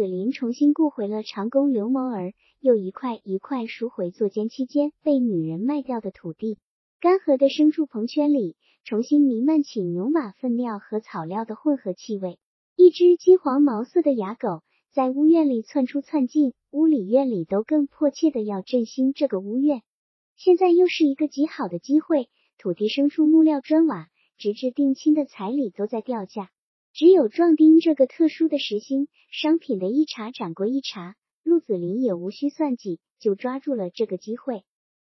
子林重新雇回了长工刘某儿，又一块一块赎回坐监期间被女人卖掉的土地。干涸的牲畜棚圈里，重新弥漫起牛马粪尿和草料的混合气味。一只金黄毛色的哑狗在屋院里窜出窜进，屋里院里都更迫切的要振兴这个屋院。现在又是一个极好的机会，土地、牲畜、木料、砖瓦，直至定亲的彩礼都在掉价。只有壮丁这个特殊的时薪商品的一茬涨过一茬，陆子霖也无需算计，就抓住了这个机会。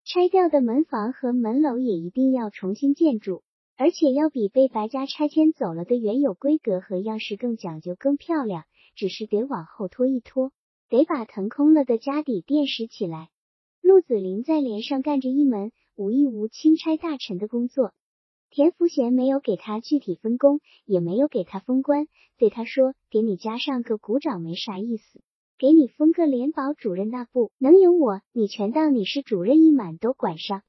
拆掉的门房和门楼也一定要重新建筑，而且要比被白家拆迁走了的原有规格和样式更讲究、更漂亮。只是得往后拖一拖，得把腾空了的家底垫实起来。陆子霖在连上干着一门无一无钦差大臣的工作，田福贤没有给他具体分工，也没有给他封官，对他说：“给你加上个股长没啥意思。”给你封个联保主任，那不能有我，你全当你是主任一满都管上。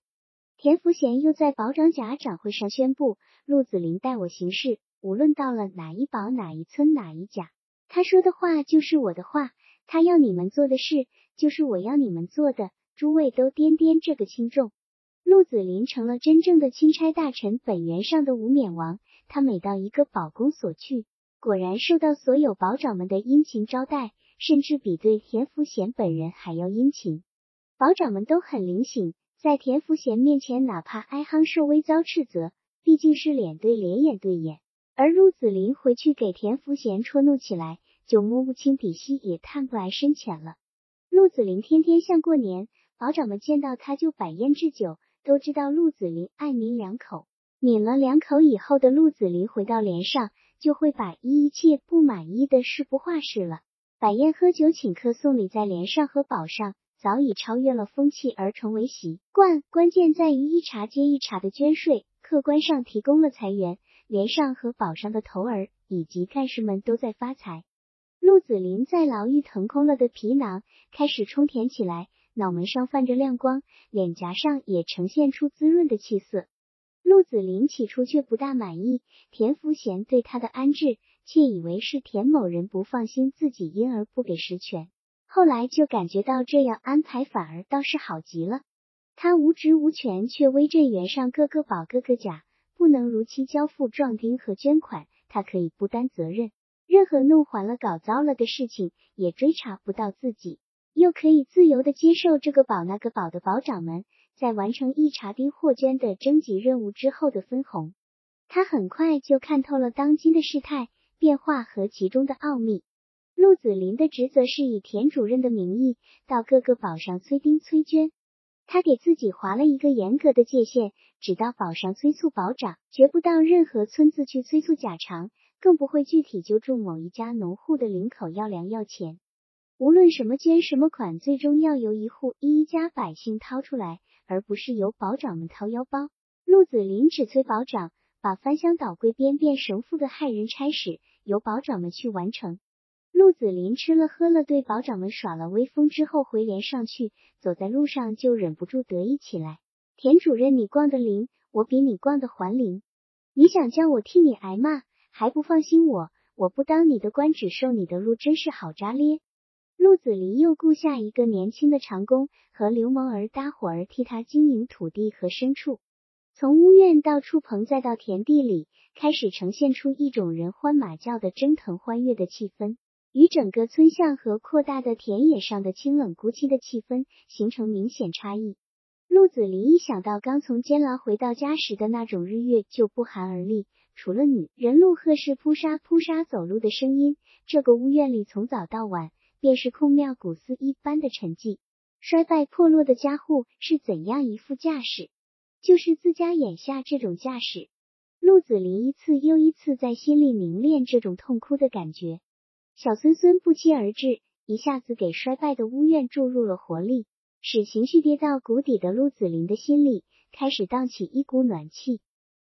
田福贤又在保长甲长会上宣布，陆子霖待我行事，无论到了哪一保、哪一村、哪一甲，他说的话就是我的话，他要你们做的事就是我要你们做的。诸位都掂掂这个轻重。陆子霖成了真正的钦差大臣，本源上的无冕王。他每到一个保公所去，果然受到所有保长们的殷勤招待。甚至比对田福贤本人还要殷勤，保长们都很灵醒，在田福贤面前，哪怕哀夯受威遭斥责，毕竟是脸对脸，眼对眼。而陆子霖回去给田福贤戳怒起来，就摸不清底细，也探不来深浅了。陆子霖天天像过年，保长们见到他就摆宴置酒，都知道陆子霖爱抿两口。抿了两口以后的陆子霖回到连上，就会把一切不满意的事不化事了。摆宴喝酒请客送礼，在连上和宝上早已超越了风气而成为习惯。关键在于一茬接一茬的捐税，客观上提供了财源，连上和宝上的头儿以及干事们都在发财。陆子霖在牢狱腾空了的皮囊开始充填起来，脑门上泛着亮光，脸颊上也呈现出滋润的气色。陆子霖起初却不大满意田福贤对他的安置。窃以为是田某人不放心自己，因而不给实权。后来就感觉到这样安排反而倒是好极了。他无职无权，却威震原上各个保各个甲，不能如期交付壮丁和捐款，他可以不担责任。任何弄还了、搞糟了的事情也追查不到自己，又可以自由的接受这个保那个保的保长们在完成一茬丁获捐的征集任务之后的分红。他很快就看透了当今的事态。变化和其中的奥秘。陆子霖的职责是以田主任的名义到各个堡上催丁催捐。他给自己划了一个严格的界限，只到堡上催促保长，绝不到任何村子去催促假偿，更不会具体揪住某一家农户的领口要粮要钱。无论什么捐什么款，最终要由一户一家百姓掏出来，而不是由保长们掏腰包。陆子霖只催保长。把翻箱倒柜、编变神父的害人差事由保长们去完成。陆子霖吃了喝了，对保长们耍了威风之后，回连上去，走在路上就忍不住得意起来。田主任，你逛的灵，我比你逛的还灵。你想叫我替你挨骂，还不放心我？我不当你的官，只受你的禄，真是好扎咧。陆子霖又雇下一个年轻的长工，和刘蒙儿搭伙儿替他经营土地和牲畜。从屋院到畜棚，再到田地里，开始呈现出一种人欢马叫的蒸腾欢悦的气氛，与整个村巷和扩大的田野上的清冷孤寂的气氛形成明显差异。陆子霖一想到刚从监牢回到家时的那种日月，就不寒而栗。除了女人陆鹤是扑沙扑沙走路的声音，这个屋院里从早到晚便是空庙古寺一般的沉寂。衰败破落的家户是怎样一副架势？就是自家眼下这种架势，陆子霖一次又一次在心里凝练这种痛哭的感觉。小孙孙不期而至，一下子给衰败的屋院注入了活力，使情绪跌到谷底的陆子霖的心里开始荡起一股暖气。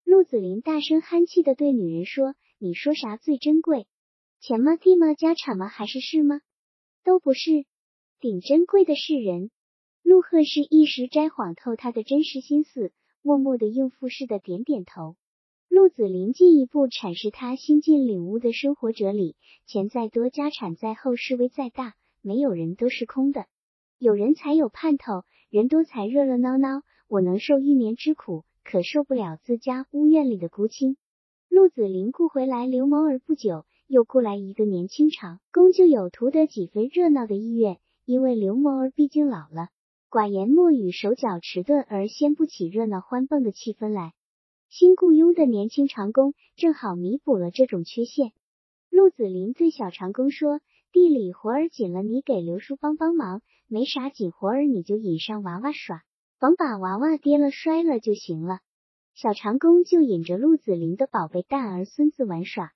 陆子霖大声憨气的对女人说：“你说啥最珍贵？钱吗？地吗？家产吗？还是事吗？都不是，顶珍贵的是人。”陆鹤是一时摘晃透他的真实心思，默默的应付似的点点头。陆子霖进一步阐释他新近领悟的生活哲理：钱再多，家产再厚，势威再大，没有人都是空的，有人才有盼头，人多才热热闹闹。我能受一年之苦，可受不了自家屋院里的孤清。陆子霖雇回来刘某儿不久，又雇来一个年轻长工，就有图得几分热闹的意愿。因为刘某儿毕竟老了，寡言默语，手脚迟钝，而掀不起热闹欢蹦的气氛来。新雇佣的年轻长工正好弥补了这种缺陷。陆子霖对小长工说：“地里活儿紧了，你给刘叔帮帮忙；没啥紧活儿，你就引上娃娃耍。”甭把娃娃跌了摔了就行了。小长工就引着陆子霖的宝贝蛋儿孙子玩耍。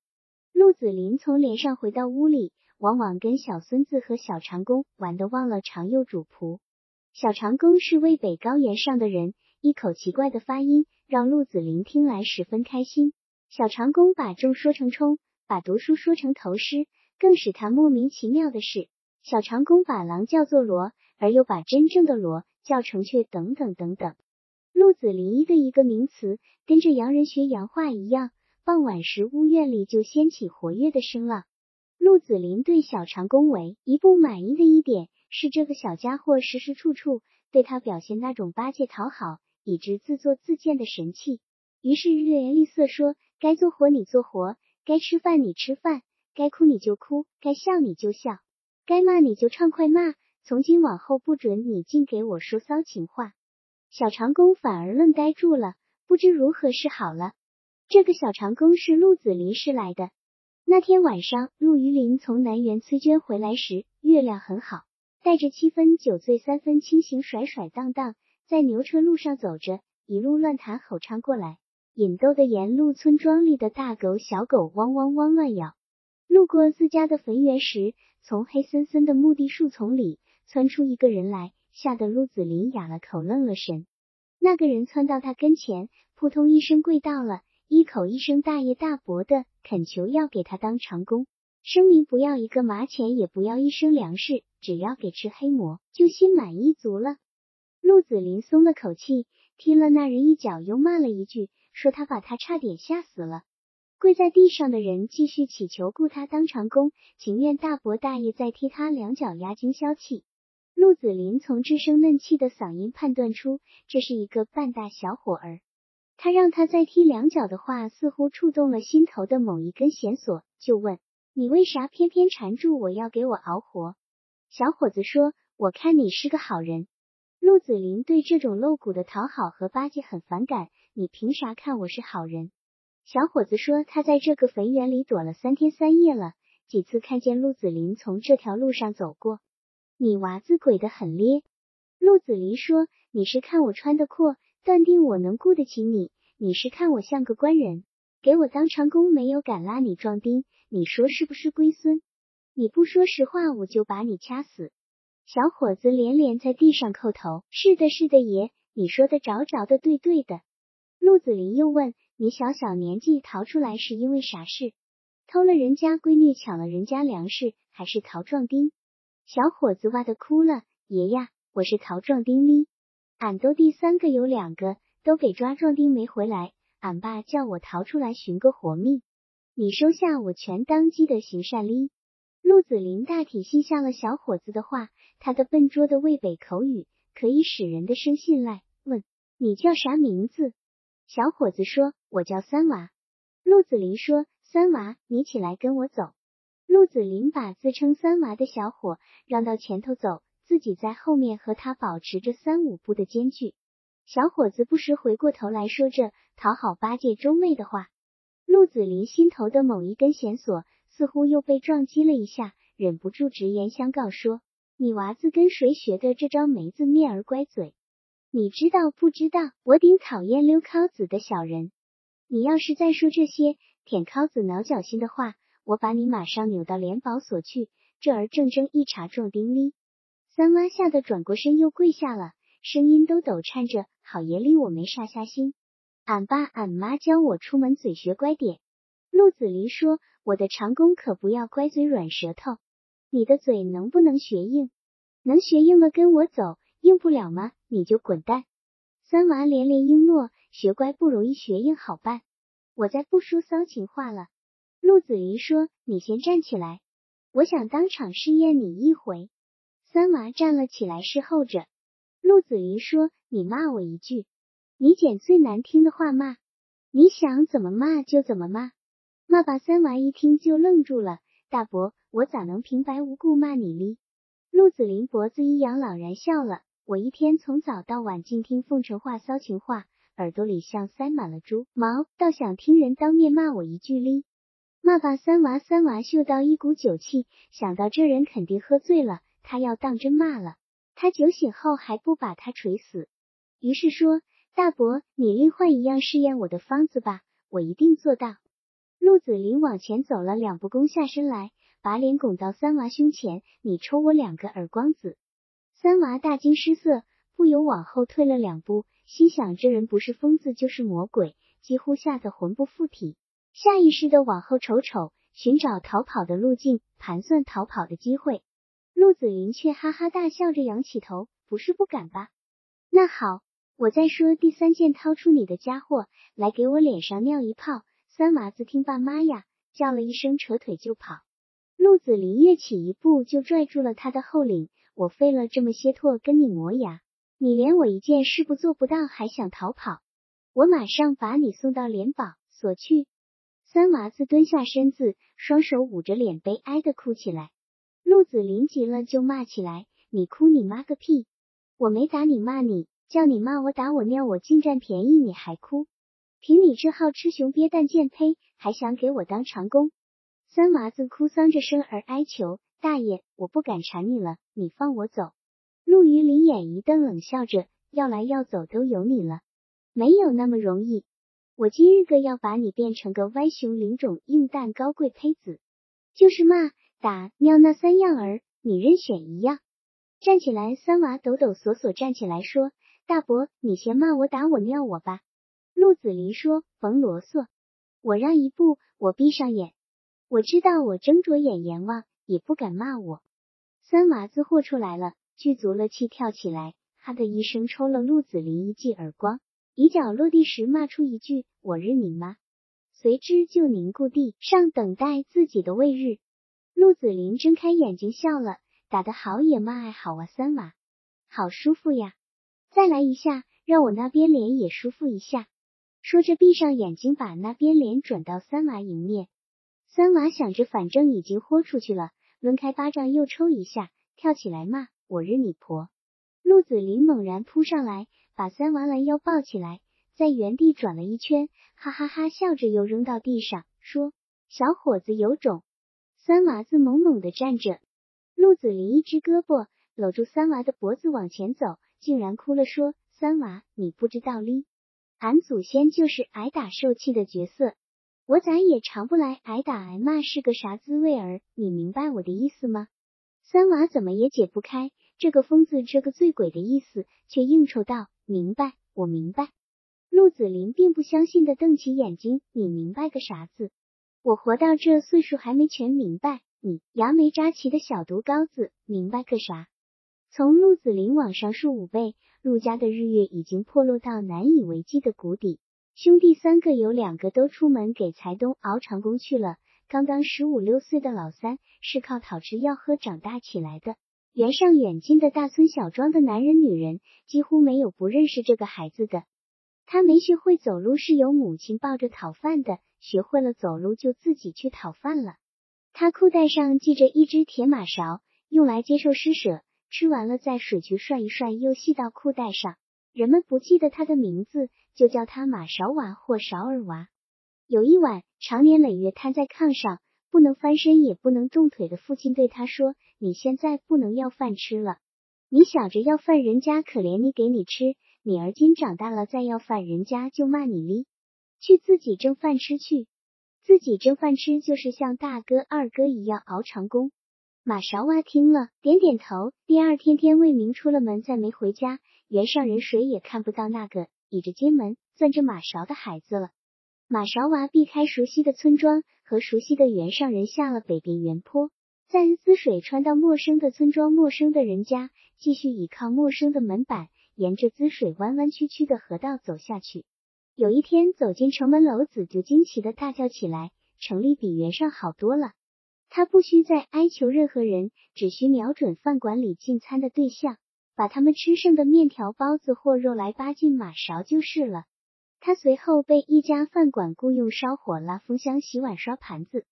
陆子霖从连上回到屋里，往往跟小孙子和小长工玩的忘了长幼主仆。小长工是渭北高原上的人，一口奇怪的发音让陆子霖听来十分开心。小长工把种说成冲，把读书说成头诗，更使他莫名其妙的是，小长工把狼叫做罗，而又把真正的罗。叫成雀等等等等，陆子霖一个一个名词，跟着洋人学洋话一样。傍晚时，屋院里就掀起活跃的声浪。陆子霖对小长工为一不满意的一点是，这个小家伙时时处处对他表现那种巴结讨好，以致自作自贱的神气。于是日言厉色说：“该做活你做活，该吃饭你吃饭，该哭你就哭，该笑你就笑，该骂你就畅快骂。”从今往后不准你净给我说骚情话。小长工反而愣呆住了，不知如何是好了。这个小长工是陆子霖师来的。那天晚上，陆于林从南园崔娟回来时，月亮很好，带着七分酒醉三分清醒，甩甩荡荡在牛车路上走着，一路乱弹吼唱过来，引逗的沿路村庄里的大狗小狗汪汪汪乱咬。路过自家的坟园时，从黑森森的墓地树丛里。窜出一个人来，吓得陆子霖哑了口，愣了神。那个人窜到他跟前，扑通一声跪倒了，一口一声大爷大伯的恳求要给他当长工，声明不要一个麻钱，也不要一升粮食，只要给吃黑馍，就心满意足了。陆子霖松了口气，踢了那人一脚，又骂了一句，说他把他差点吓死了。跪在地上的人继续祈求雇他当长工，情愿大伯大爷再踢他两脚，压惊消气。陆子霖从稚声嫩气的嗓音判断出，这是一个半大小伙儿。他让他再踢两脚的话，似乎触动了心头的某一根弦索，就问：“你为啥偏偏缠住我要给我熬活？”小伙子说：“我看你是个好人。”陆子霖对这种露骨的讨好和巴结很反感。你凭啥看我是好人？小伙子说：“他在这个坟园里躲了三天三夜了，几次看见陆子霖从这条路上走过。”你娃子鬼得很咧，陆子霖说：“你是看我穿的阔，断定我能雇得起你；你是看我像个官人，给我当长工，没有敢拉你壮丁。你说是不是龟孙？你不说实话，我就把你掐死。”小伙子连连在地上叩头：“是的，是的，爷，你说的着着的，对对的。”陆子霖又问：“你小小年纪逃出来是因为啥事？偷了人家闺女，抢了人家粮食，还是逃壮丁？”小伙子哇的哭了，爷呀，我是逃壮丁哩，俺都第三个有两个都给抓壮丁没回来，俺爸叫我逃出来寻个活命，你收下我全当积的行善哩。陆子霖大体信下了小伙子的话，他的笨拙的渭北口语可以使人的生信赖。问你叫啥名字？小伙子说：“我叫三娃。”陆子霖说：“三娃，你起来跟我走。”陆子霖把自称三娃的小伙让到前头走，自己在后面和他保持着三五步的间距。小伙子不时回过头来说着讨好八戒周妹的话。陆子霖心头的某一根弦索似乎又被撞击了一下，忍不住直言相告说：“你娃子跟谁学的这招没字面儿乖嘴？你知道不知道？我顶讨厌溜尻子的小人。你要是再说这些舔尻子挠脚心的话。”我把你马上扭到联保所去，这儿正正一查壮丁哩。三娃吓得转过身又跪下了，声音都抖颤着：“好爷哩，我没啥瞎心，俺爸俺妈教我出门嘴学乖点。”陆子霖说：“我的长工可不要乖嘴软舌头，你的嘴能不能学硬？能学硬了跟我走，硬不了吗？你就滚蛋。”三娃连连应诺，学乖不容易，学硬好办。我再不说骚情话了。陆子霖说：“你先站起来，我想当场试验你一回。”三娃站了起来，侍候着。陆子霖说：“你骂我一句，你捡最难听的话骂，你想怎么骂就怎么骂。”骂罢，三娃一听就愣住了。大伯，我咋能平白无故骂你哩？陆子霖脖子一扬，朗然笑了。我一天从早到晚净听奉承话、骚情话，耳朵里像塞满了猪毛，倒想听人当面骂我一句哩。骂罢三娃，三娃嗅到一股酒气，想到这人肯定喝醉了，他要当真骂了。他酒醒后还不把他锤死，于是说：“大伯，你另换一样试验我的方子吧，我一定做到。”陆子霖往前走了两步，弓下身来，把脸拱到三娃胸前：“你抽我两个耳光子！”三娃大惊失色，不由往后退了两步，心想这人不是疯子就是魔鬼，几乎吓得魂不附体，下意识的往后瞅瞅，寻找逃跑的路径，盘算逃跑的机会。陆子霖却哈哈大笑着仰起头，不是不敢吧？那好，我再说第三件，掏出你的家伙来，给我脸上尿一泡。三娃子听罢，妈呀，叫了一声，扯腿就跑。陆子霖跃起一步，就拽住了他的后领。我费了这么些唾跟你磨牙，你连我一件事不做不到，还想逃跑？我马上把你送到联保所去。三娃子蹲下身子，双手捂着脸，悲哀的哭起来。陆子霖急了，就骂起来：“你哭你妈个屁！我没打你骂你，叫你骂我打我尿我，净占便宜你还哭？凭你这号吃熊憋蛋贱胚，还想给我当长工？”三娃子哭丧着声儿哀求。大爷，我不敢缠你了，你放我走。陆于林眼一瞪，冷笑着，要来要走都由你了，没有那么容易。我今日个要把你变成个歪熊灵种硬蛋高贵胚子，就是骂打尿那三样儿，你任选一样。站起来，三娃抖抖索索站起来说：“大伯，你先骂我打我尿我吧。”陆子霖说：“甭啰嗦，我让一步，我闭上眼，我知道我睁着眼阎王。”也不敢骂我。三娃子豁出来了，聚足了气，跳起来，哈的一声抽了陆子霖一记耳光，一脚落地时骂出一句：“我日你妈！”随之就凝固地上等待自己的位日。陆子霖睁开眼睛笑了，打得好也骂爱好啊，三娃，好舒服呀！再来一下，让我那边脸也舒服一下。说着闭上眼睛，把那边脸转到三娃迎面。三娃想着，反正已经豁出去了。抡开巴掌又抽一下，跳起来骂：“我日你婆！”陆子霖猛然扑上来，把三娃拦腰抱起来，在原地转了一圈，哈哈哈笑着又扔到地上，说：“小伙子有种！”三娃子懵懵的站着，陆子霖一只胳膊搂住三娃的脖子往前走，竟然哭了，说：“三娃，你不知道哩，俺祖先就是挨打受气的角色。”我咋也尝不来挨打挨骂是个啥滋味儿？你明白我的意思吗？三娃怎么也解不开这个疯子这个醉鬼的意思，却应酬道：“明白，我明白。”陆子霖并不相信的瞪起眼睛：“你明白个啥子？我活到这岁数还没全明白。你牙没扎齐的小毒羔子，明白个啥？”从陆子霖往上数五倍，陆家的日月已经破落到难以为继的谷底。兄弟三个有两个都出门给财东熬长工去了。刚刚十五六岁的老三是靠讨吃要喝长大起来的。远上远近的大村小庄的男人女人几乎没有不认识这个孩子的。他没学会走路是由母亲抱着讨饭的，学会了走路就自己去讨饭了。他裤带上系着一只铁马勺，用来接受施舍，吃完了在水渠涮一涮，又系到裤带上。人们不记得他的名字。就叫他马勺娃或勺儿娃。有一晚，常年累月瘫在炕上，不能翻身也不能动腿的父亲对他说：“你现在不能要饭吃了，你想着要饭，人家可怜你给你吃；你而今长大了再要饭，人家就骂你哩。去自己挣饭吃去，自己挣饭吃就是像大哥二哥一样熬长工。”马勺娃听了，点点头。第二天天未明出了门，再没回家，原上人谁也看不到那个。倚着街门攥着马勺的孩子了。马勺娃避开熟悉的村庄和熟悉的原上人，下了北边原坡，在滋水穿到陌生的村庄、陌生的人家，继续倚靠陌生的门板，沿着滋水弯弯曲曲的河道走下去。有一天走进城门，楼子就惊奇的大叫起来：“城里比原上好多了！他不需再哀求任何人，只需瞄准饭馆里进餐的对象，把他们吃剩的面条、包子或肉来扒进马勺就是了。”他随后被一家饭馆雇用烧火、拉风箱、洗碗、刷盘子。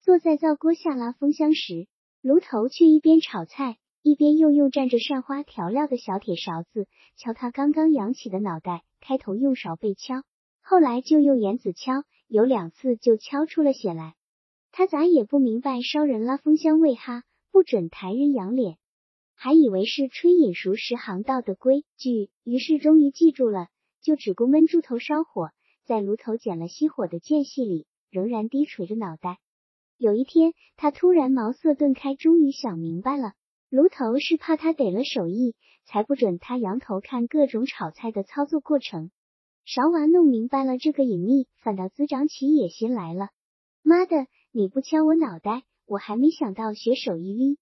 坐在灶锅下拉风箱时，炉头却一边炒菜，一边又用蘸着扇花调料的小铁勺子敲他刚刚扬起的脑袋。开头用勺背敲，后来就用眼子敲，有两次就敲出了血来。他咋也不明白烧人拉风箱为哈，不准抬人仰脸，还以为是吹饮熟食行道的规矩，于是终于记住了。就只顾闷住头烧火，在炉头捡了熄火的间隙里，仍然低垂着脑袋。有一天，他突然茅塞顿开，终于想明白了，炉头是怕他得了手艺，才不准他仰头看各种炒菜的操作过程。勺娃弄明白了这个隐秘，反倒滋长起野心来了。妈的，你不敲我脑袋，我还没想到学手艺哩。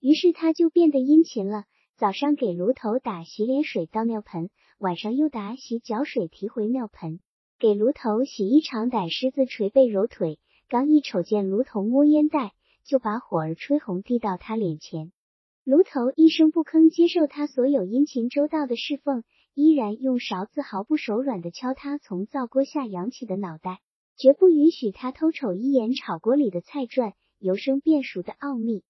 于是他就变得殷勤了。早上给炉头打洗脸水倒尿盆，晚上又打洗脚水提回尿盆，给炉头洗衣裳掸虱子捶背揉腿。刚一瞅见炉头摸烟袋，就把火儿吹红递到他脸前。炉头一声不吭接受他所有殷勤周到的侍奉，依然用勺子毫不手软的敲他从灶锅下扬起的脑袋，绝不允许他偷瞅一眼炒锅里的菜转由生变熟的奥秘。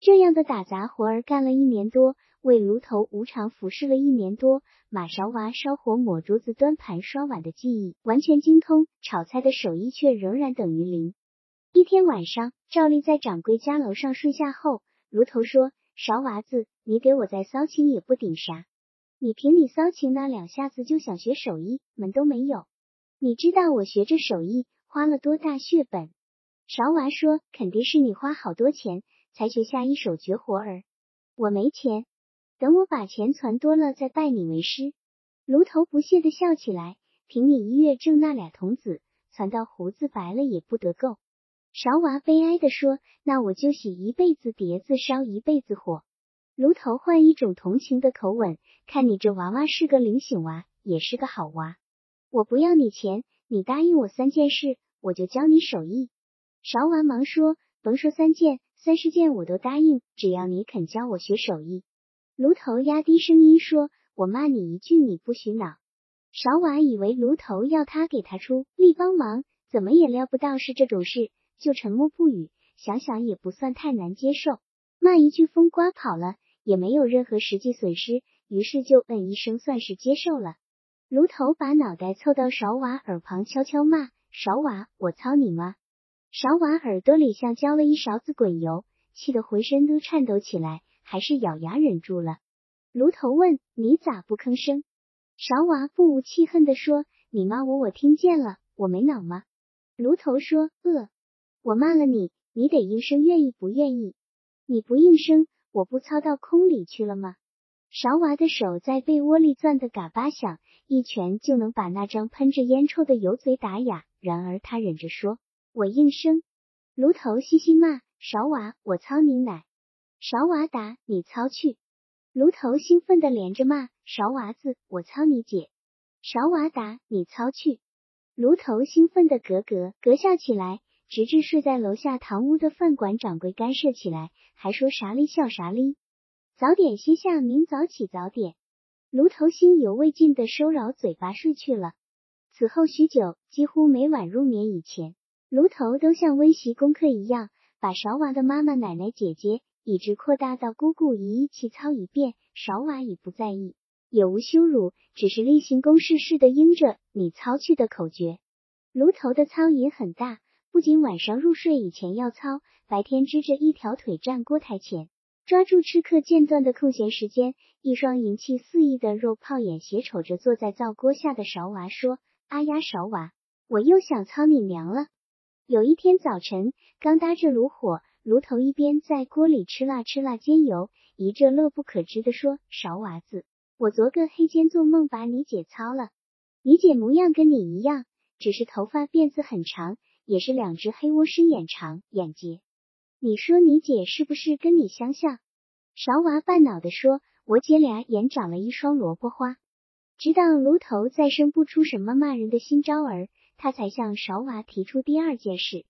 这样的打杂活儿干了一年多。为炉头无偿服侍了一年多，马勺娃烧火、抹桌子、端盘、刷碗的技艺完全精通，炒菜的手艺却仍然等于零。一天晚上，赵丽在掌柜家楼上睡下后，炉头说：“勺娃子，你给我再骚情也不顶啥，你凭你骚情那两下子就想学手艺，门都没有。你知道我学这手艺花了多大血本？”勺娃说：“肯定是你花好多钱才学下一手绝活儿，我没钱。”等我把钱攒多了，再拜你为师。炉头不屑的笑起来，凭你一月挣那俩童子，攒到胡子白了也不得够。勺娃悲哀的说：“那我就洗一辈子碟子，烧一辈子火。”炉头换一种同情的口吻：“看你这娃娃是个灵醒娃，也是个好娃。我不要你钱，你答应我三件事，我就教你手艺。”勺娃忙说：“甭说三件，三十件我都答应，只要你肯教我学手艺。”炉头压低声音说：“我骂你一句，你不许恼。”勺娃以为炉头要他给他出力帮忙，怎么也料不到是这种事，就沉默不语。想想也不算太难接受，骂一句风刮跑了，也没有任何实际损失，于是就嗯一声算是接受了。炉头把脑袋凑到勺娃耳旁，悄悄骂：“勺娃，我操你妈！”勺娃耳朵里像浇了一勺子滚油，气得浑身都颤抖起来。还是咬牙忍住了。炉头问：“你咋不吭声？”勺娃不无气恨地说：“你骂我，我听见了，我没脑吗？”炉头说：“呃，我骂了你，你得应声，愿意不愿意？你不应声，我不操到空里去了吗？”勺娃的手在被窝里攥得嘎巴响，一拳就能把那张喷着烟臭的油嘴打哑。然而他忍着说：“我应声。”炉头嘻嘻骂：“勺娃，我操你奶！”勺娃答：“你操去！”炉头兴奋的连着骂：“勺娃子，我操你姐！”勺娃答：“你操去！”炉头兴奋的咯咯咯笑起来，直至睡在楼下堂屋的饭馆掌柜干涉起来，还说啥哩笑啥哩。早点歇下，明早起早点。炉头心犹未尽的收饶嘴巴睡去了。此后许久，几乎每晚入眠以前，炉头都像温习功课一样，把勺娃的妈妈、奶奶、姐姐。以至扩大到姑姑姨一起操一遍，勺娃已不在意，也无羞辱，只是例行公事似的应着你操去的口诀。炉头的操也很大，不仅晚上入睡以前要操，白天支着一条腿站锅台前，抓住吃客间断的空闲时间，一双银气四溢的肉泡眼斜瞅着坐在灶锅下的勺娃，说：“阿呀，勺娃，我又想操你娘了。”有一天早晨，刚搭着炉火。炉头一边在锅里吃辣吃辣煎油，一阵乐不可支的说：“勺娃子，我昨个黑间做梦把你姐操了，你姐模样跟你一样，只是头发辫子很长，也是两只黑窝狮眼长眼睫。你说你姐是不是跟你相像？”勺娃半恼的说：“我姐俩眼长了一双萝卜花。”直到炉头再生不出什么骂人的新招儿，他才向勺娃提出第二件事。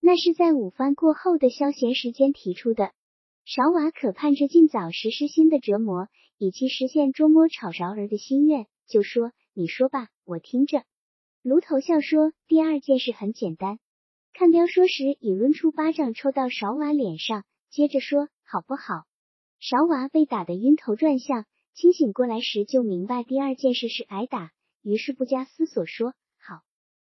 那是在午饭过后的消闲时间提出的。勺娃可盼着尽早实施新的折磨，以期实现捉摸炒勺儿的心愿，就说：“你说吧，我听着。”炉头笑说：“第二件事很简单。”看彪说时，已抡出巴掌抽到勺娃脸上，接着说：“好不好？”勺娃被打得晕头转向。清醒过来时，就明白第二件事是挨打，于是不加思索说：“好。”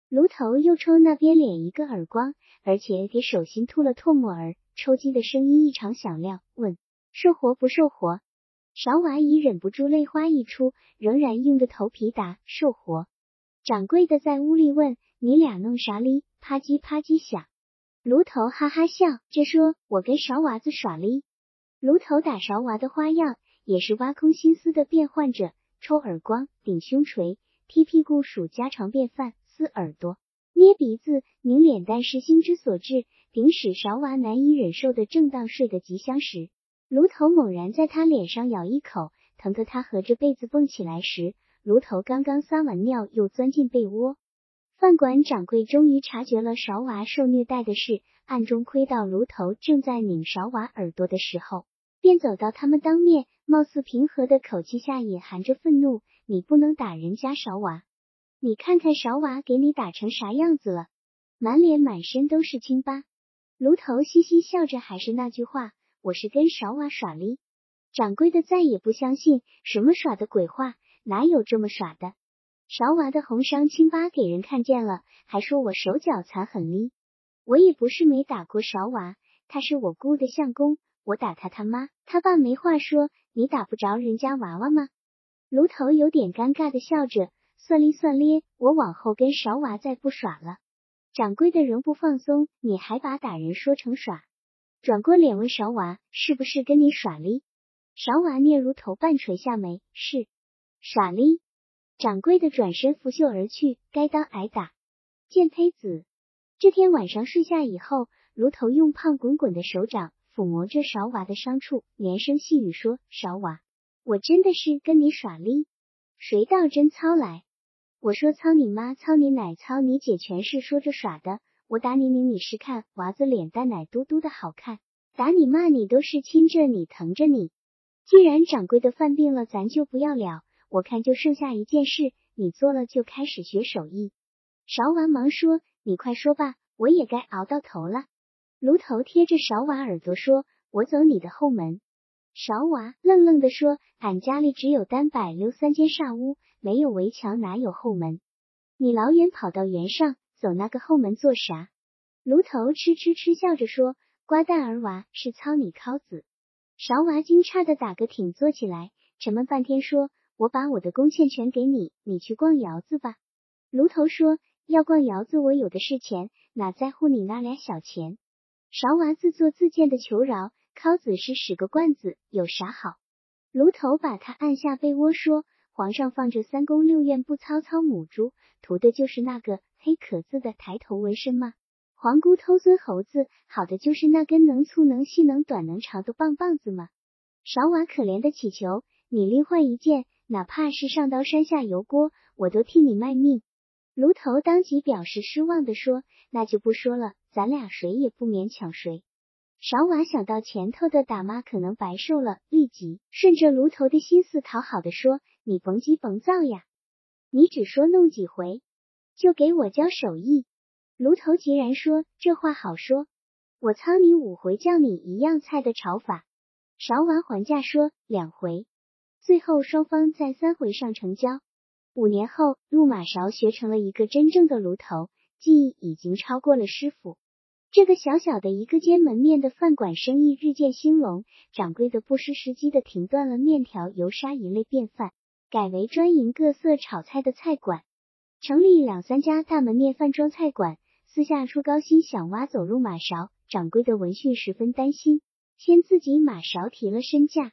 炉头又抽那边脸一个耳光，而且给手心吐了唾沫儿，抽筋的声音异常响亮，问：“受活不受活？”勺娃已忍不住泪花一出，仍然硬着头皮答：“受活。”掌柜的在屋里问：“你俩弄啥哩？”啪叽啪叽响。炉头哈哈笑，着说：“我跟勺娃子耍哩。”炉头打勺娃的花样。也是挖空心思的变换着，抽耳光、顶胸锤、踢屁股属家常便饭，撕耳朵、捏鼻子、拧脸蛋是心之所至，顶使勺娃难以忍受的正当睡得极香时，炉头猛然在他脸上咬一口，疼得他合着被子蹦起来时，炉头刚刚撒完尿又钻进被窝。饭馆掌柜终于察觉了勺娃受虐待的事，暗中窥到炉头正在拧勺娃耳朵的时候，便走到他们当面。貌似平和的口气下隐含着愤怒，你不能打人家勺娃，你看看勺娃给你打成啥样子了，满脸满身都是青疤。炉头嘻嘻笑着，还是那句话，我是跟勺娃耍哩。掌柜的再也不相信什么耍的鬼话，哪有这么耍的？勺娃的红伤青疤给人看见了，还说我手脚残狠哩。我也不是没打过勺娃，他是我姑的相公，我打他他妈他爸没话说。你打不着人家娃娃吗？炉头有点尴尬的笑着，算哩算咧，我往后跟勺娃再不耍了。掌柜的仍不放松，你还把打人说成耍？转过脸问勺娃，是不是跟你耍哩？勺娃嗫如头半垂下眉，是耍哩。掌柜的转身拂袖而去，该当挨打。贱胚子！这天晚上睡下以后，炉头用胖滚滚的手掌。抚摸着勺娃的伤处，连声细语说：“勺娃，我真的是跟你耍哩，谁道真操来？我说操你妈，操你奶，操你姐，全是说着耍的。我打你你你是看，娃子脸蛋奶嘟嘟的好看。打你骂你都是亲着你，疼着你。既然掌柜的犯病了，咱就不要了。我看就剩下一件事，你做了就开始学手艺。”勺娃忙说：“你快说吧，我也该熬到头了。”炉头贴着勺娃耳朵说：“我走你的后门。”勺娃愣愣的说：“俺家里只有单柏溜三间煞屋，没有围墙，哪有后门？你老远跑到原上，走那个后门做啥？”炉头痴痴痴笑着说：“瓜蛋儿娃是操你尻子。”勺娃惊诧的打个挺，坐起来，沉闷半天说：“我把我的工钱全给你，你去逛窑子吧。”炉头说：“要逛窑子，我有的是钱，哪在乎你那俩小钱？”勺娃自作自荐的求饶，尻子是使个罐子，有啥好？炉头把他按下被窝说：“皇上放着三宫六院不操操母猪，图的就是那个黑可字的抬头纹身吗？皇姑偷孙猴子，好的就是那根能粗能细能短能长的棒棒子吗？”勺娃可怜的乞求：“你另换一件，哪怕是上刀山下油锅，我都替你卖命。”炉头当即表示失望的说：“那就不说了。”咱俩谁也不勉强谁。勺娃想到前头的打骂可能白受了，立即顺着炉头的心思讨好的说：“你甭急甭躁呀，你只说弄几回，就给我教手艺。”炉头截然说：“这话好说，我操你五回，教你一样菜的炒法。”勺娃还价说：“两回。”最后双方在三回上成交。五年后，入马勺学成了一个真正的炉头。技艺已经超过了师傅。这个小小的一个间门面的饭馆生意日渐兴隆，掌柜的不失时机的停断了面条、油沙一类便饭，改为专营各色炒菜的菜馆，成立两三家大门面饭庄菜馆。私下出高薪想挖走入马勺，掌柜的闻讯十分担心，先自己马勺提了身价。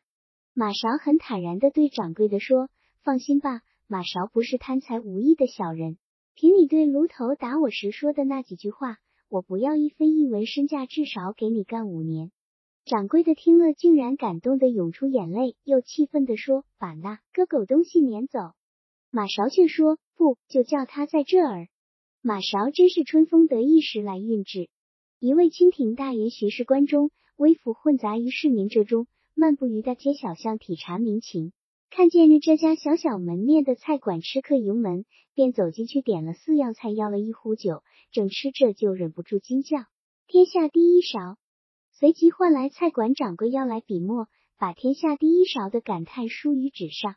马勺很坦然的对掌柜的说：“放心吧，马勺不是贪财无义的小人。”凭你对炉头打我时说的那几句话，我不要一分一文身价，至少给你干五年。掌柜的听了，竟然感动的涌出眼泪，又气愤的说：“把那个狗东西撵走。”马勺却说：“不，就叫他在这儿。”马勺真是春风得意时来运至。一位清廷大员巡视关中，微服混杂于市民这中，漫步于大街小巷体察民情，看见这家小小门面的菜馆吃客盈门，便走进去点了四样菜，要了一壶酒，正吃着就忍不住惊叫：“天下第一勺！”随即唤来菜馆掌柜要来笔墨，把“天下第一勺”的感叹书于纸上。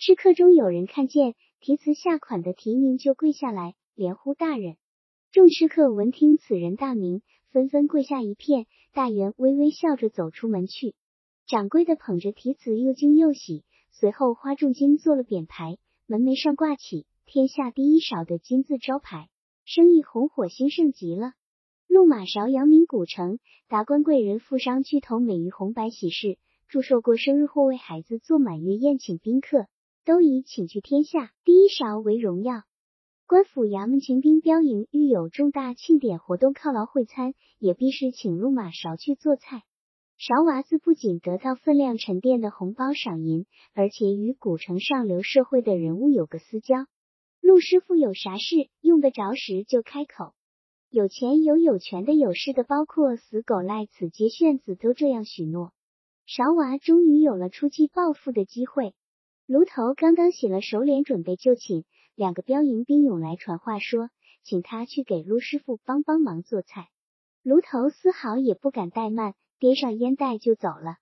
吃客中有人看见题词下款的题名，就跪下来，连呼大人。众吃客闻听此人大名，纷纷跪下一片。大员微微笑着走出门去。掌柜的捧着题词，又惊又喜，随后花重金做了匾牌，门楣上挂起“天下第一勺”的金字招牌，生意红火兴盛极了。路马勺扬名古城，达官贵人、富商巨头美于红白喜事，祝寿过生日或为孩子做满月宴请宾客，都以请去天下第一勺为荣耀。官府衙门秦兵标营遇有重大庆典活动犒劳会餐，也必是请路马勺去做菜。勺娃子不仅得到分量沉淀的红包赏银，而且与古城上流社会的人物有个私交。陆师傅有啥事用得着时就开口。有钱有有权的有势的，包括死狗赖子、接炫子，都这样许诺。勺娃终于有了出气暴富的机会。炉头刚刚洗了手脸，准备就寝，两个标营兵涌来传话说，请他去给陆师傅帮帮忙做菜。炉头丝毫也不敢怠慢，掂上烟袋就走了。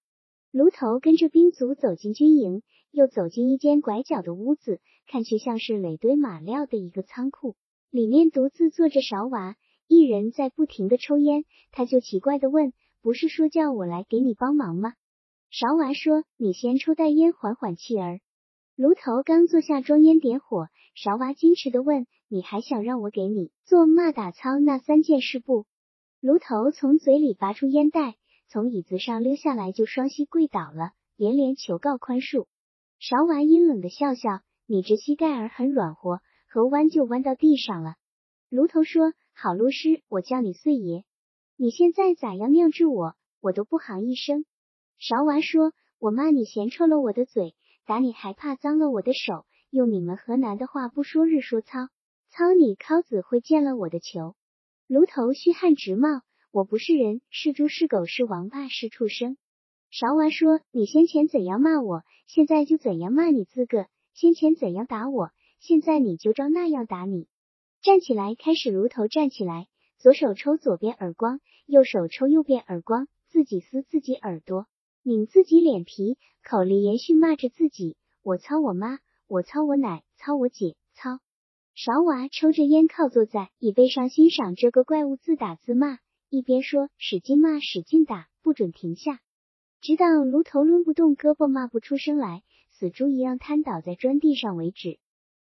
炉头跟着兵卒走进军营，又走进一间拐角的屋子，看去像是垒堆马料的一个仓库，里面独自坐着勺娃。一人在不停的抽烟，他就奇怪的问：“不是说叫我来给你帮忙吗？”勺娃说：“你先抽袋烟，缓缓气儿。”炉头刚坐下装烟点火，勺娃矜持的问：“你还想让我给你做骂打操那三件事不？”炉头从嘴里拔出烟袋，从椅子上溜下来，就双膝跪倒了，连连求告宽恕。勺娃阴冷的笑笑：“你这膝盖儿很软和，和弯就弯到地上了。”炉头说。好，卢师，我叫你岁爷。你现在咋样酿制我，我都不喊一声。勺娃说：“我骂你嫌臭了我的嘴，打你还怕脏了我的手。用你们河南的话不说日说操，操你尻子会溅了我的球。”炉头虚汗直冒。我不是人，是猪，是狗，是王八，是畜生。勺娃说：“你先前怎样骂我，现在就怎样骂你自个；先前怎样打我，现在你就照那样打你。”站起来，开始如头站起来，左手抽左边耳光，右手抽右边耳光，自己撕自己耳朵，拧自己脸皮，口里连续骂着自己：我操我妈，我操我奶，操我姐，操！勺娃抽着烟，靠坐在椅背上欣赏这个怪物自打自骂，一边说：使劲骂，使劲打，不准停下，直到炉头抡不动胳膊，骂不出声来，死猪一样瘫倒在砖地上为止。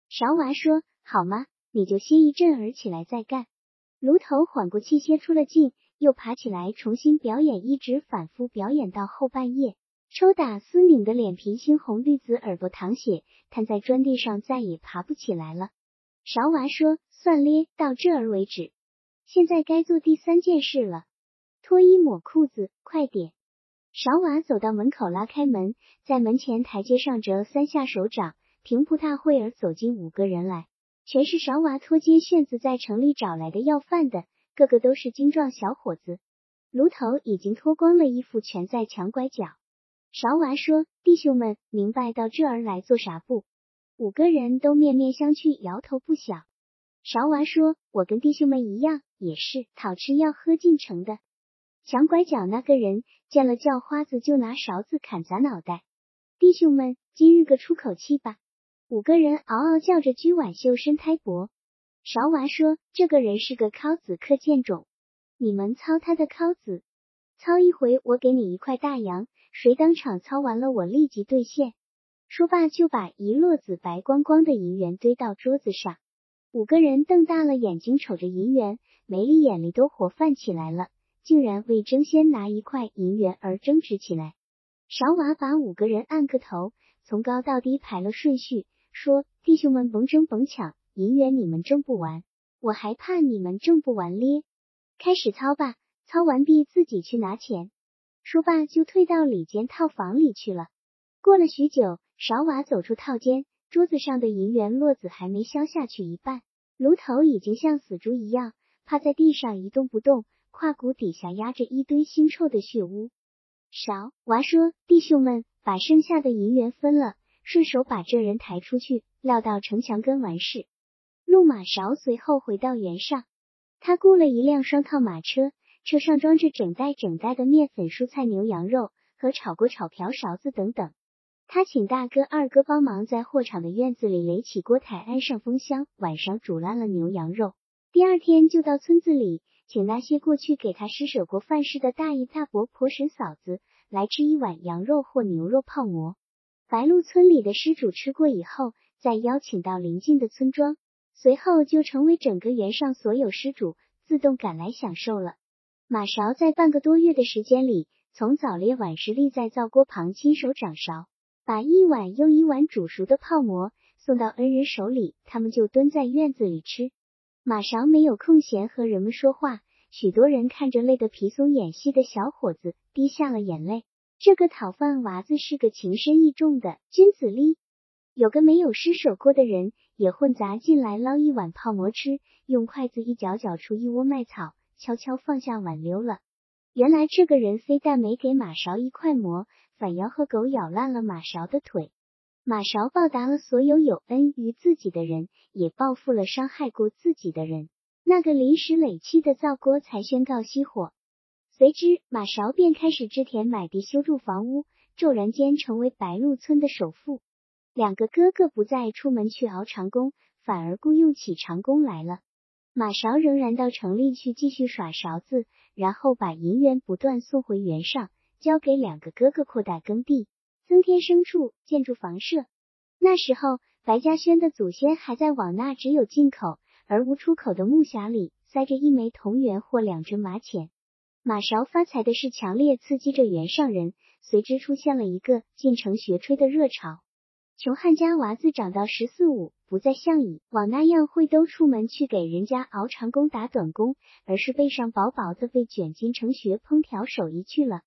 勺娃说：好吗？你就歇一阵儿起来再干。炉头缓过气，歇出了劲，又爬起来重新表演，一直反复表演到后半夜。抽打丝拧的脸皮猩红绿紫，耳朵淌血，瘫在砖地上再也爬不起来了。勺娃说：“算咧，到这儿为止。现在该做第三件事了，脱衣抹裤子，快点。”勺娃走到门口，拉开门，在门前台阶上折三下手掌，平铺大会儿走进五个人来。全是勺娃脱街炫子在城里找来的要饭的，个个都是精壮小伙子。炉头已经脱光了衣服，全在墙拐角。勺娃说：“弟兄们，明白到这儿来做啥不？”五个人都面面相觑，摇头不小。勺娃说：“我跟弟兄们一样，也是讨吃要喝进城的。”墙拐角那个人见了叫花子，就拿勺子砍砸脑袋。弟兄们，今日个出口气吧。五个人嗷嗷叫着，鞠婉秀伸胎脖。勺娃说：“这个人是个尻子克贱种，你们操他的尻子，操一回，我给你一块大洋。谁当场操完了，我立即兑现。”说罢，就把一摞子白光光的银元堆到桌子上。五个人瞪大了眼睛瞅着银元，梅里眼里都活泛起来了，竟然为争先拿一块银元而争执起来。勺娃把五个人按个头，从高到低排了顺序。说：“弟兄们，甭争甭抢，银元你们挣不完，我还怕你们挣不完咧。开始操吧，操完毕自己去拿钱。”说罢就退到里间套房里去了。过了许久，勺娃走出套间，桌子上的银元落子还没消下去一半，炉头已经像死猪一样趴在地上一动不动，胯骨底下压着一堆腥臭的血污。勺娃说：“弟兄们，把剩下的银元分了，顺手把这人抬出去，撂到城墙根完事。”路马勺随后回到原上，他雇了一辆双套马车，车上装着整袋整袋的面粉、蔬菜、牛羊肉和炒锅、炒瓢、勺子等等。他请大哥、二哥帮忙在货场的院子里垒起锅台，安上风箱，晚上煮烂了牛羊肉。第二天就到村子里，请那些过去给他施舍过饭食的大姨、大伯、婆婶、嫂子来吃一碗羊肉或牛肉泡馍。白鹿村里的施主吃过以后，再邀请到邻近的村庄，随后就成为整个园上所有施主自动赶来享受了。马勺在半个多月的时间里，从早猎晚时，立在灶锅旁亲手掌勺。把一碗又一碗煮熟的泡馍送到恩人手里，他们就蹲在院子里吃。马勺没有空闲和人们说话，许多人看着累得皮松眼细的小伙子，滴下了眼泪。这个讨饭娃子是个情深意重的君子哩。有个没有施舍过的人也混杂进来，捞一碗泡馍吃，用筷子一搅搅出一窝麦草，悄悄放下碗溜了。原来这个人非但没给马勺一块馍。反咬和狗咬烂了马勺的腿，马勺报答了所有有恩于自己的人，也报复了伤害过自己的人。那个临时垒砌的灶锅才宣告熄火，随之马勺便开始织田买地修筑房屋，骤然间成为白鹿村的首富。两个哥哥不再出门去熬长工，反而雇佣起长工来了。马勺仍然到城里去继续耍勺子，然后把银元不断送回原上。交给两个哥哥扩大耕地，增添牲畜，建筑房舍。那时候，白嘉轩的祖先还在往那只有进口而无出口的木匣里塞着一枚铜元或两针麻钱。马勺发财的事强烈刺激着原上人，随之出现了一个进城学吹的热潮。穷汉家娃子长到十四五，不再像以往那样会都出门去给人家熬长工打短工，而是背上薄薄的被卷进城学烹调手艺去了。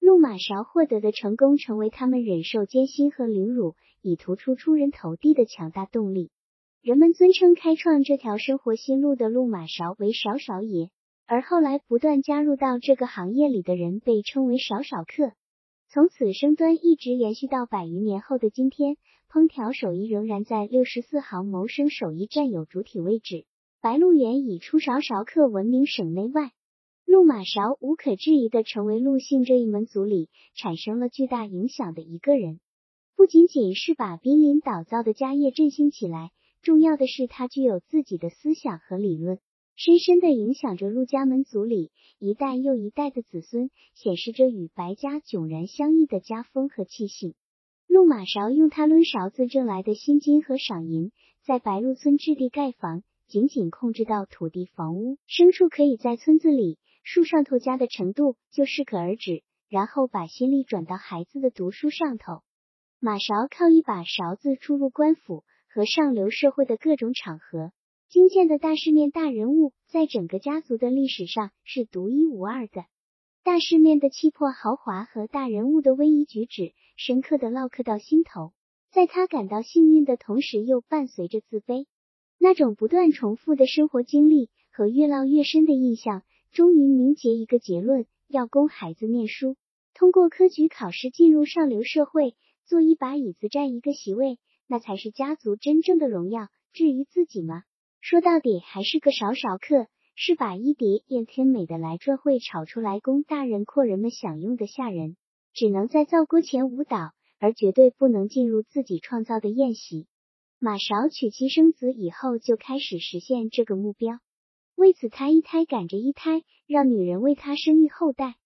路马勺获得的成功，成为他们忍受艰辛和凌辱，以突出出人头地的强大动力。人们尊称开创这条生活新路的路马勺为勺勺爷，而后来不断加入到这个行业里的人被称为勺勺客。从此生端一直延续到百余年后的今天，烹调手艺仍然在六十四行谋生手艺占有主体位置。白鹿原以出勺勺客闻名省内外。陆马勺无可置疑的成为陆姓这一门族里产生了巨大影响的一个人，不仅仅是把濒临倒灶的家业振兴起来，重要的是他具有自己的思想和理论，深深的影响着陆家门族里一代又一代的子孙，显示着与白家迥然相异的家风和气性。陆马勺用他抡勺子挣来的薪金和赏银，在白鹿村置地盖房，仅仅控制到土地、房屋、牲畜可以在村子里。树上头家的程度就适可而止，然后把心力转到孩子的读书上头。马勺靠一把勺子出入官府和上流社会的各种场合，精见的大世面大人物，在整个家族的历史上是独一无二的。大世面的气魄豪华和大人物的威仪举止，深刻的烙刻到心头。在他感到幸运的同时，又伴随着自卑。那种不断重复的生活经历和越烙越深的印象。终于凝结一个结论：要供孩子念书，通过科举考试进入上流社会，坐一把椅子占一个席位，那才是家族真正的荣耀。至于自己嘛，说到底还是个少少客，是把一碟宴天美的来转会炒出来供大人阔人们享用的下人，只能在灶锅前舞蹈，而绝对不能进入自己创造的宴席。马勺娶妻生子以后，就开始实现这个目标。为此，他一胎赶着一胎，让女人为他生育后代。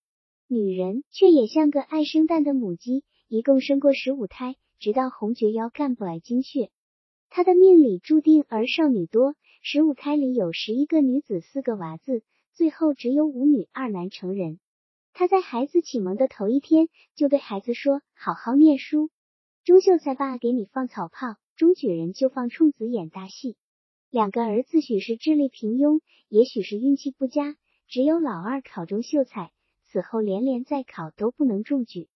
女人却也像个爱生蛋的母鸡，一共生过十五胎，直到红绝腰干部来精血。她的命里注定儿少女多，十五胎里有十一个女子，四个娃子，最后只有五女二男成人。她在孩子启蒙的头一天，就对孩子说：“好好念书。”钟秀才爸给你放草炮，钟举人就放冲子演大戏。两个儿子许是智力平庸，也许是运气不佳，只有老二考中秀才，此后连连再考都不能中举。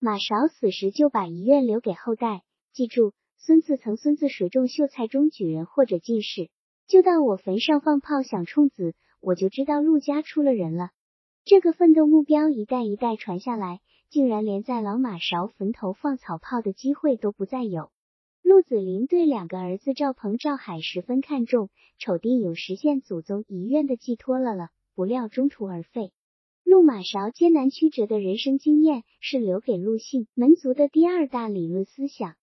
马勺死时就把遗愿留给后代，记住孙子曾孙子谁中秀才中举人或者进士，就到我坟上放炮响冲子，我就知道陆家出了人了。这个奋斗目标一代一代传下来，竟然连在老马勺坟头放草炮的机会都不再有。陆子霖对两个儿子赵鹏、赵海十分看重，瞅定有实现祖宗遗愿的寄托了了，不料中途而废。陆马勺艰难曲折的人生经验是留给陆姓门族的第二大理论思想。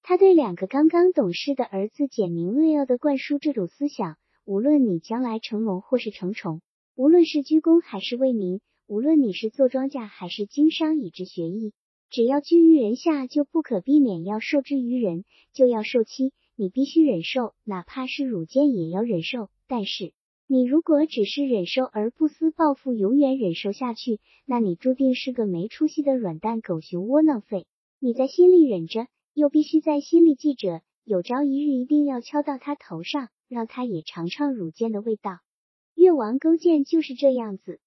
他对两个刚刚懂事的儿子简明扼要的灌输这种思想：无论你将来成龙或是成虫，无论是鞠躬还是为民，无论你是做庄稼还是经商以知学艺，只要居于人下，就不可避免要受制于人，就要受欺。你必须忍受，哪怕是辱奸也要忍受。但是，你如果只是忍受而不思报复，永远忍受下去，那你注定是个没出息的软蛋、狗熊、窝囊废。你在心里忍着，又必须在心里记着，有朝一日一定要敲到他头上，让他也尝尝辱奸的味道。越王勾践就是这样子。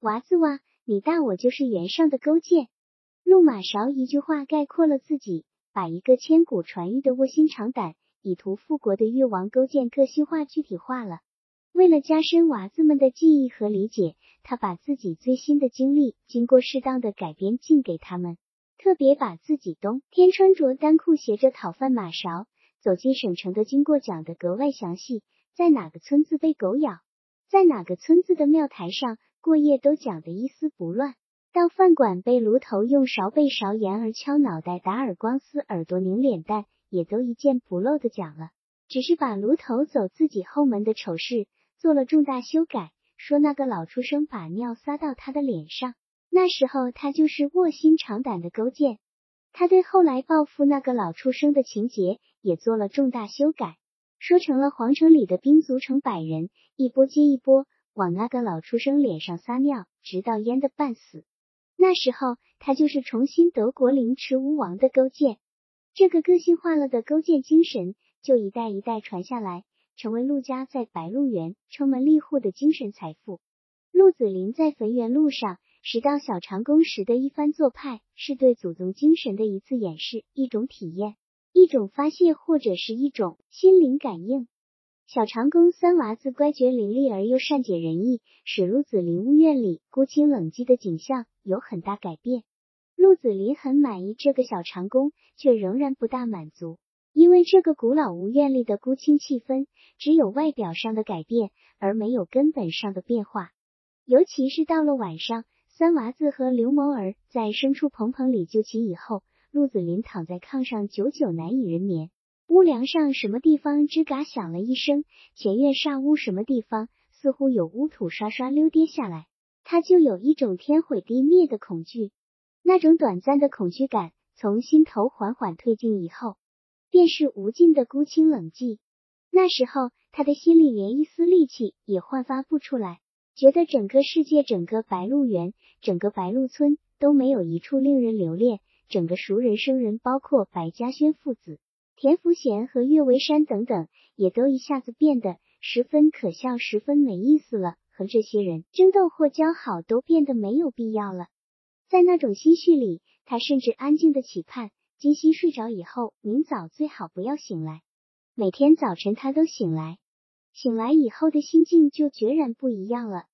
娃子哇，你大我就是原上的勾践。陆马勺一句话概括了自己，把一个千古传誉的卧薪尝胆、以图复国的越王勾践个性化、具体化了。为了加深娃子们的记忆和理解，他把自己最新的经历经过适当的改编进给他们，特别把自己冬天穿着单裤斜着讨饭马勺走进省城的经过讲得格外详细，在哪个村子被狗咬，在哪个村子的庙台上过夜都讲得一丝不乱，到饭馆被炉头用勺背勺沿而敲脑袋打耳光撕耳朵拧脸蛋，也都一件不漏的讲了，只是把炉头走自己后门的丑事。做了重大修改，说那个老畜生把尿撒到他的脸上，那时候他就是卧薪尝胆的勾践。他对后来报复那个老畜生的情节也做了重大修改，说成了皇城里的兵卒成百人，一波接一波往那个老畜生脸上撒尿，直到淹得半死。那时候他就是重新得国凌迟吴王的勾践。这个个性化了的勾践精神就一代一代传下来。成为陆家在白鹿原撑门立户的精神财富。陆子霖在汾园路上拾到小长工时的一番做派，是对祖宗精神的一次演示，一种体验，一种发泄，或者是一种心灵感应。小长工三娃子乖觉伶俐而又善解人意，使鹿子霖屋院里孤清冷寂的景象有很大改变。鹿子霖很满意这个小长工，却仍然不大满足。因为这个古老无院里的孤清气氛，只有外表上的改变，而没有根本上的变化。尤其是到了晚上，三娃子和刘某儿在牲畜棚棚里就寝以后，鹿子霖躺在炕上，久久难以人眠。屋梁上什么地方吱嘎响了一声，前院煞屋什么地方似乎有污土刷刷溜跌下来，他就有一种天毁地灭的恐惧。那种短暂的恐惧感从心头缓缓退尽以后。便是无尽的孤清冷寂。那时候，他的心里连一丝力气也焕发不出来，觉得整个世界、整个白鹿原、整个白鹿村都没有一处令人留恋。整个熟人生人，包括白嘉轩父子、田福贤和岳维山等等，也都一下子变得十分可笑，十分没意思了。和这些人争斗或交好，都变得没有必要了。在那种心绪里，他甚至安静的期盼。金熙睡着以后，明早最好不要醒来。每天早晨他都醒来，醒来以后的心境就决然不一样了。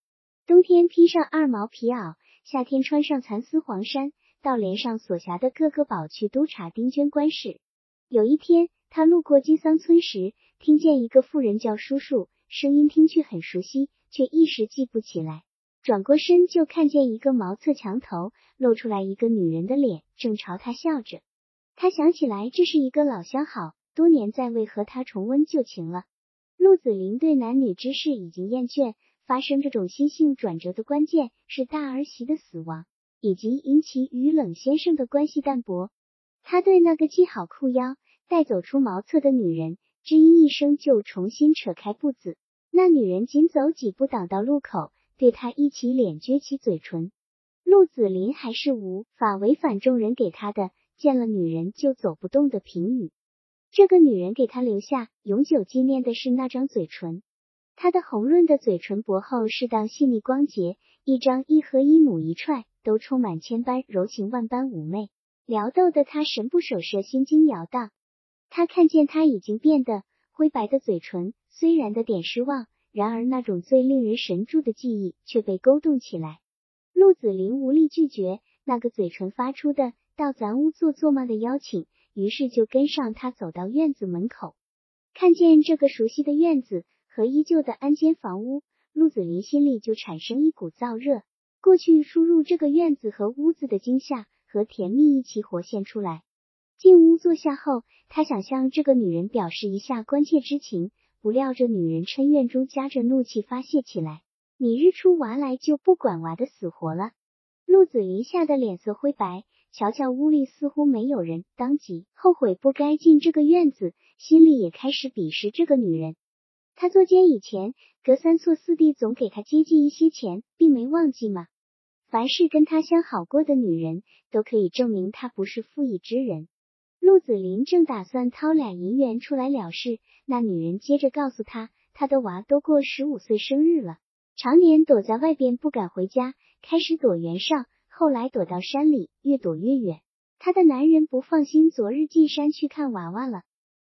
冬天披上二毛皮袄，夏天穿上蚕丝黄衫，到连上所辖的各个堡去督察丁捐官事。有一天，他路过金桑村时，听见一个妇人叫叔叔，声音听去很熟悉，却一时记不起来。转过身就看见一个茅厕墙头露出来一个女人的脸，正朝他笑着。他想起来，这是一个老相好，多年再未和他重温旧情了。陆子霖对男女之事已经厌倦，发生这种心性转折的关键是大儿媳的死亡，以及引起与冷先生的关系淡薄。他对那个系好裤腰、带走出茅厕的女人，只因一声就重新扯开步子。那女人紧走几步，挡到路口，对他一起脸，撅起嘴唇。陆子霖还是无法违反众人给他的。见了女人就走不动的评语，这个女人给他留下永久纪念的是那张嘴唇，她的红润的嘴唇薄厚，适当细腻光洁，一张一合一母一踹，都充满千般柔情万般妩媚，撩逗的他神不守舍，心惊摇荡。他看见他已经变得灰白的嘴唇，虽然的点失望，然而那种最令人神助的记忆却被勾动起来。陆子霖无力拒绝那个嘴唇发出的“到咱屋坐坐吗”的邀请，于是就跟上他走到院子门口，看见这个熟悉的院子和依旧的安间房屋，陆子霖心里就产生一股燥热。过去输入这个院子和屋子的惊吓和甜蜜一起活现出来。进屋坐下后，他想向这个女人表示一下关切之情，不料这女人嗔怨中夹着怒气发泄起来：“你日出娃来就不管娃的死活了！”陆子霖吓得脸色灰白，瞧瞧屋里似乎没有人，当即后悔不该进这个院子，心里也开始鄙视这个女人。他做监以前，隔三错四地总给他接济一些钱，并没忘记吗？凡是跟他相好过的女人，都可以证明他不是负义之人。陆子霖正打算掏俩银元出来了事，那女人接着告诉他，他的娃都过十五岁生日了，常年躲在外边不敢回家，开始躲袁绍，后来躲到山里，越躲越远。他的男人不放心，昨日进山去看娃娃了。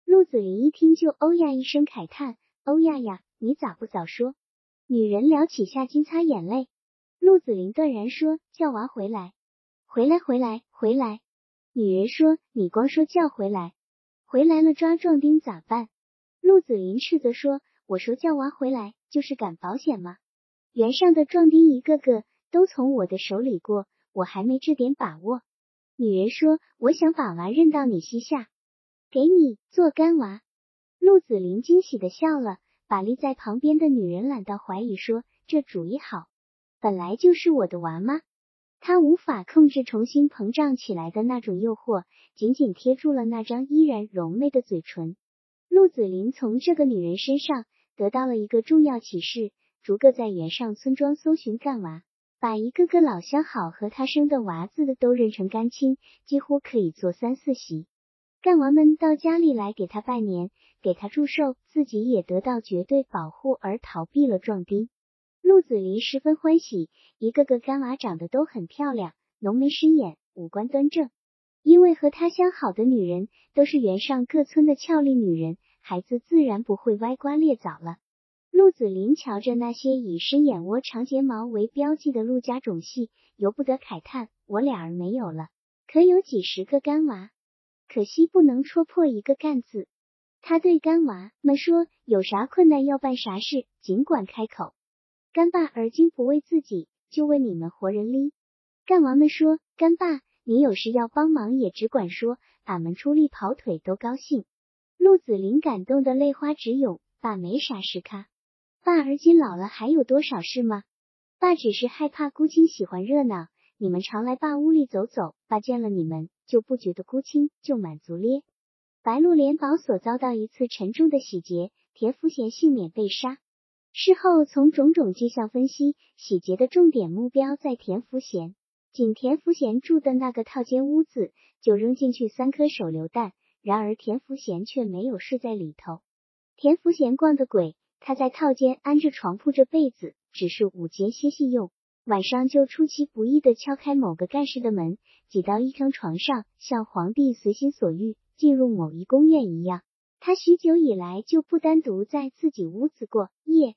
陆子霖一听就欧呀一声慨叹：“欧呀呀，你咋不早说？”女人撩起下襟擦眼泪。陆子霖断然说：“叫娃回来，回来，回来，回来。”女人说：“你光说叫回来，回来了抓壮丁咋办？”陆子霖斥责说：“我说叫娃回来就是赶保险吗？原上的壮丁一个个都从我的手里过，我还没这点把握。”女人说：“我想把娃认到你膝下，给你做干娃。”陆子霖惊喜的笑了，把立在旁边的女人揽到怀里说：“这主意好。”本来就是我的娃吗？他无法控制重新膨胀起来的那种诱惑，紧紧贴住了那张依然柔媚的嘴唇。陆子霖从这个女人身上得到了一个重要启示：逐个在原上村庄搜寻干娃，把一个个老相好和他生的娃子的都认成干亲，几乎可以做三四席。干娃们到家里来给他拜年，给他祝寿，自己也得到绝对保护而逃避了壮丁。陆子霖十分欢喜，一个个干娃长得都很漂亮，浓眉深眼，五官端正。因为和他相好的女人都是原上各村的俏丽女人，孩子自然不会歪瓜裂枣了。陆子霖瞧着那些以深眼窝、长睫毛为标记的陆家种系，由不得慨叹：我俩儿没有了，可有几十个干娃，可惜不能戳破一个干字。他对干娃们说：有啥困难要办啥事，尽管开口。干爸而今不为自己，就为你们活人哩。干娃们说：“干爸，你有事要帮忙也只管说，俺们出力跑腿都高兴。”陆子霖感动的泪花直涌。爸没啥事咖，爸而今老了还有多少事吗？爸只是害怕孤亲喜欢热闹，你们常来爸屋里走走，爸见了你们就不觉得孤清，就满足咧。白鹿联保所遭到一次沉重的洗劫，田福贤幸免被杀。事后从种种迹象分析，洗劫的重点目标在田福贤。仅田福贤住的那个套间屋子，就扔进去三颗手榴弹，然而田福贤却没有睡在里头。田福贤逛的鬼，他在套间安着床铺着被子，只是午间歇息用，晚上就出其不意的敲开某个干事的门，挤到一张床上，像皇帝随心所欲进入某一宫院一样。他许久以来就不单独在自己屋子过夜。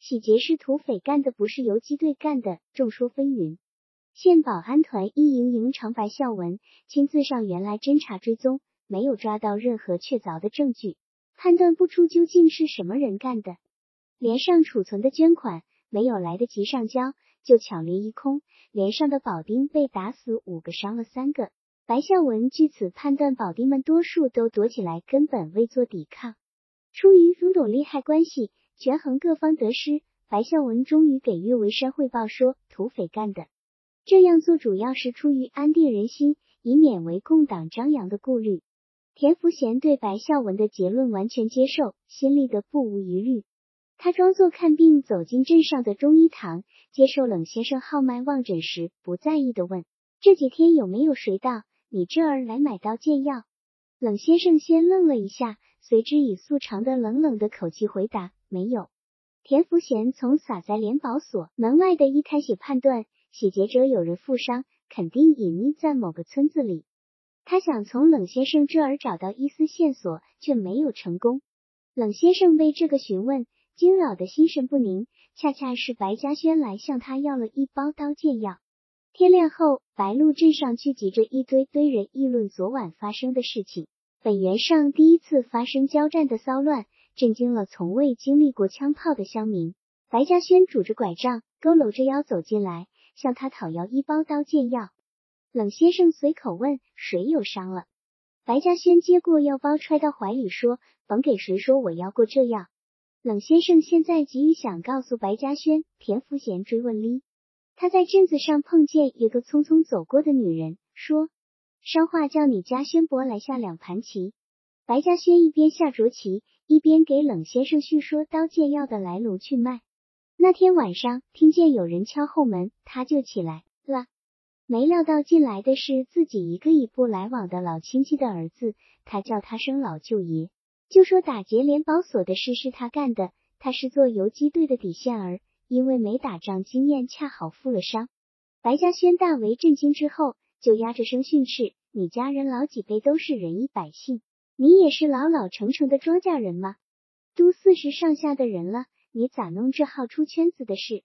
洗劫是土匪干的，不是游击队干的，众说纷纭。县保安团一营营长白孝文亲自上原来侦查追踪，没有抓到任何确凿的证据，判断不出究竟是什么人干的。连上储存的捐款没有来得及上交，就抢掠一空。连上的保丁被打死五个，伤了三个。白孝文据此判断，保丁们多数都躲起来，根本未做抵抗。出于种种利害关系。权衡各方得失，白孝文终于给岳维山汇报说，土匪干的。这样做主要是出于安定人心，以免为共党张扬的顾虑。田福贤对白孝文的结论完全接受，心里的不无疑虑。他装作看病走进镇上的中医堂，接受冷先生号脉望诊时，不在意的问：“这几天有没有谁到你这儿来买刀见药？”冷先生先愣了一下，随之以素常的冷冷的口气回答。没有。田福贤从撒在联保所门外的一滩血判断，洗劫者有人负伤，肯定隐匿在某个村子里。他想从冷先生这儿找到一丝线索，却没有成功。冷先生被这个询问惊扰的心神不宁，恰恰是白嘉轩来向他要了一包刀剑药。天亮后，白鹿镇上聚集着一堆堆人议论昨晚发生的事情。本原上第一次发生交战的骚乱，震惊了从未经历过枪炮的乡民。白嘉轩拄着拐杖，佝偻着腰走进来，向他讨要一包刀剑药。冷先生随口问：“谁有伤了？”白嘉轩接过药包，揣到怀里，说：“甭给谁说我要过这药。”冷先生现在急于想告诉白嘉轩，田福贤追问哩。他在镇子上碰见一个匆匆走过的女人，说：“商话叫你家轩伯来下两盘棋。”白嘉轩一边下着棋，一边给冷先生叙说刀剑药的来龙去脉。那天晚上听见有人敲后门，他就起来了，没料到进来的是自己一个一步来往的老亲戚的儿子，他叫他声老舅爷，就说打劫联保所的事是他干的，他是做游击队的底线儿。因为没打仗经验，恰好负了伤。白嘉轩大为震惊，之后就压着声训斥：“你家人老几辈都是仁义百姓，你也是老老成成的庄稼人吗？都四十上下的人了，你咋弄这号出圈子的事？”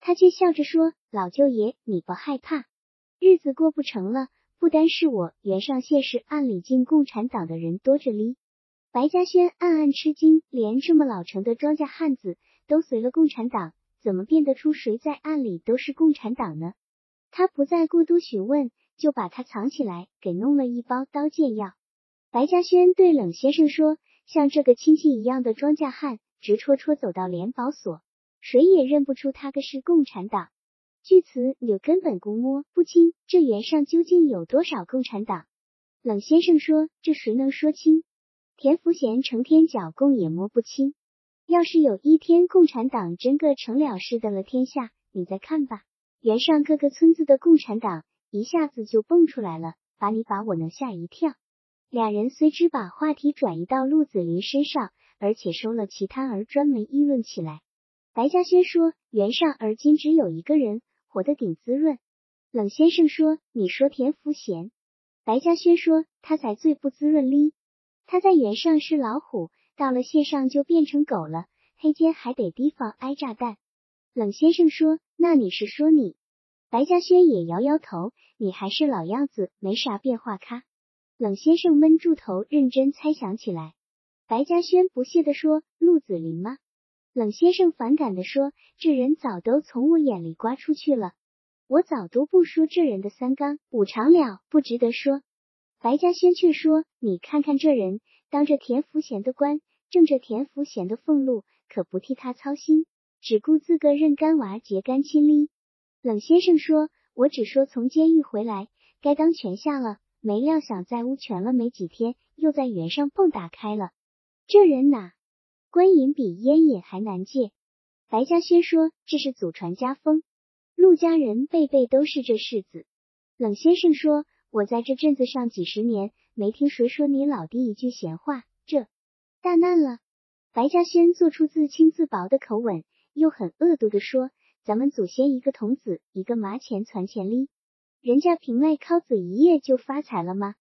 他却笑着说：“老舅爷，你不害怕，日子过不成了，不单是我，袁尚谢氏暗里进共产党的人多着哩。”白嘉轩暗暗吃惊，连这么老成的庄稼汉子都随了共产党。怎么辨得出谁在暗里都是共产党呢？他不再过多询问，就把他藏起来，给弄了一包刀剑药。白嘉轩对冷先生说：“像这个亲戚一样的庄稼汉，直戳戳走到联保所，谁也认不出他个是共产党。据此，你根本估摸不清这原上究竟有多少共产党。”冷先生说：“这谁能说清？田福贤成天剿共也摸不清。”要是有一天共产党真个成了事的了天下，你再看吧，原上各个村子的共产党一下子就蹦出来了，把你把我能吓一跳。俩人随之把话题转移到陆子霖身上，而且收了其他儿专门议论起来。白嘉轩说：“原上而今只有一个人活得顶滋润。”冷先生说：“你说田福贤？”白嘉轩说：“他才最不滋润哩，他在原上是老虎。”到了线上就变成狗了，黑间还得提防挨炸弹。冷先生说：“那你是说你？”白嘉轩也摇摇头：“你还是老样子，没啥变化。”咔。冷先生闷住头，认真猜想起来。白嘉轩不屑地说：“陆子霖吗？”冷先生反感地说：“这人早都从我眼里刮出去了，我早都不说这人的三纲五常了，不值得说。”白嘉轩却说：“你看看这人。”当着田福贤的官，挣着田福贤的俸禄，可不替他操心，只顾自个认干娃结干亲哩。冷先生说：“我只说从监狱回来，该当权下了，没料想在屋权了没几天，又在原上蹦打开了。这人哪，官瘾比烟瘾还难戒。”白嘉轩说：“这是祖传家风，陆家人辈辈都是这世子。”冷先生说：“我在这镇子上几十年。”没听谁说你老弟一句闲话，这大难了。白嘉轩做出自轻自薄的口吻，又很恶毒的说：“咱们祖先一个童子，一个麻钱攒钱哩，人家凭赖靠子一夜就发财了吗？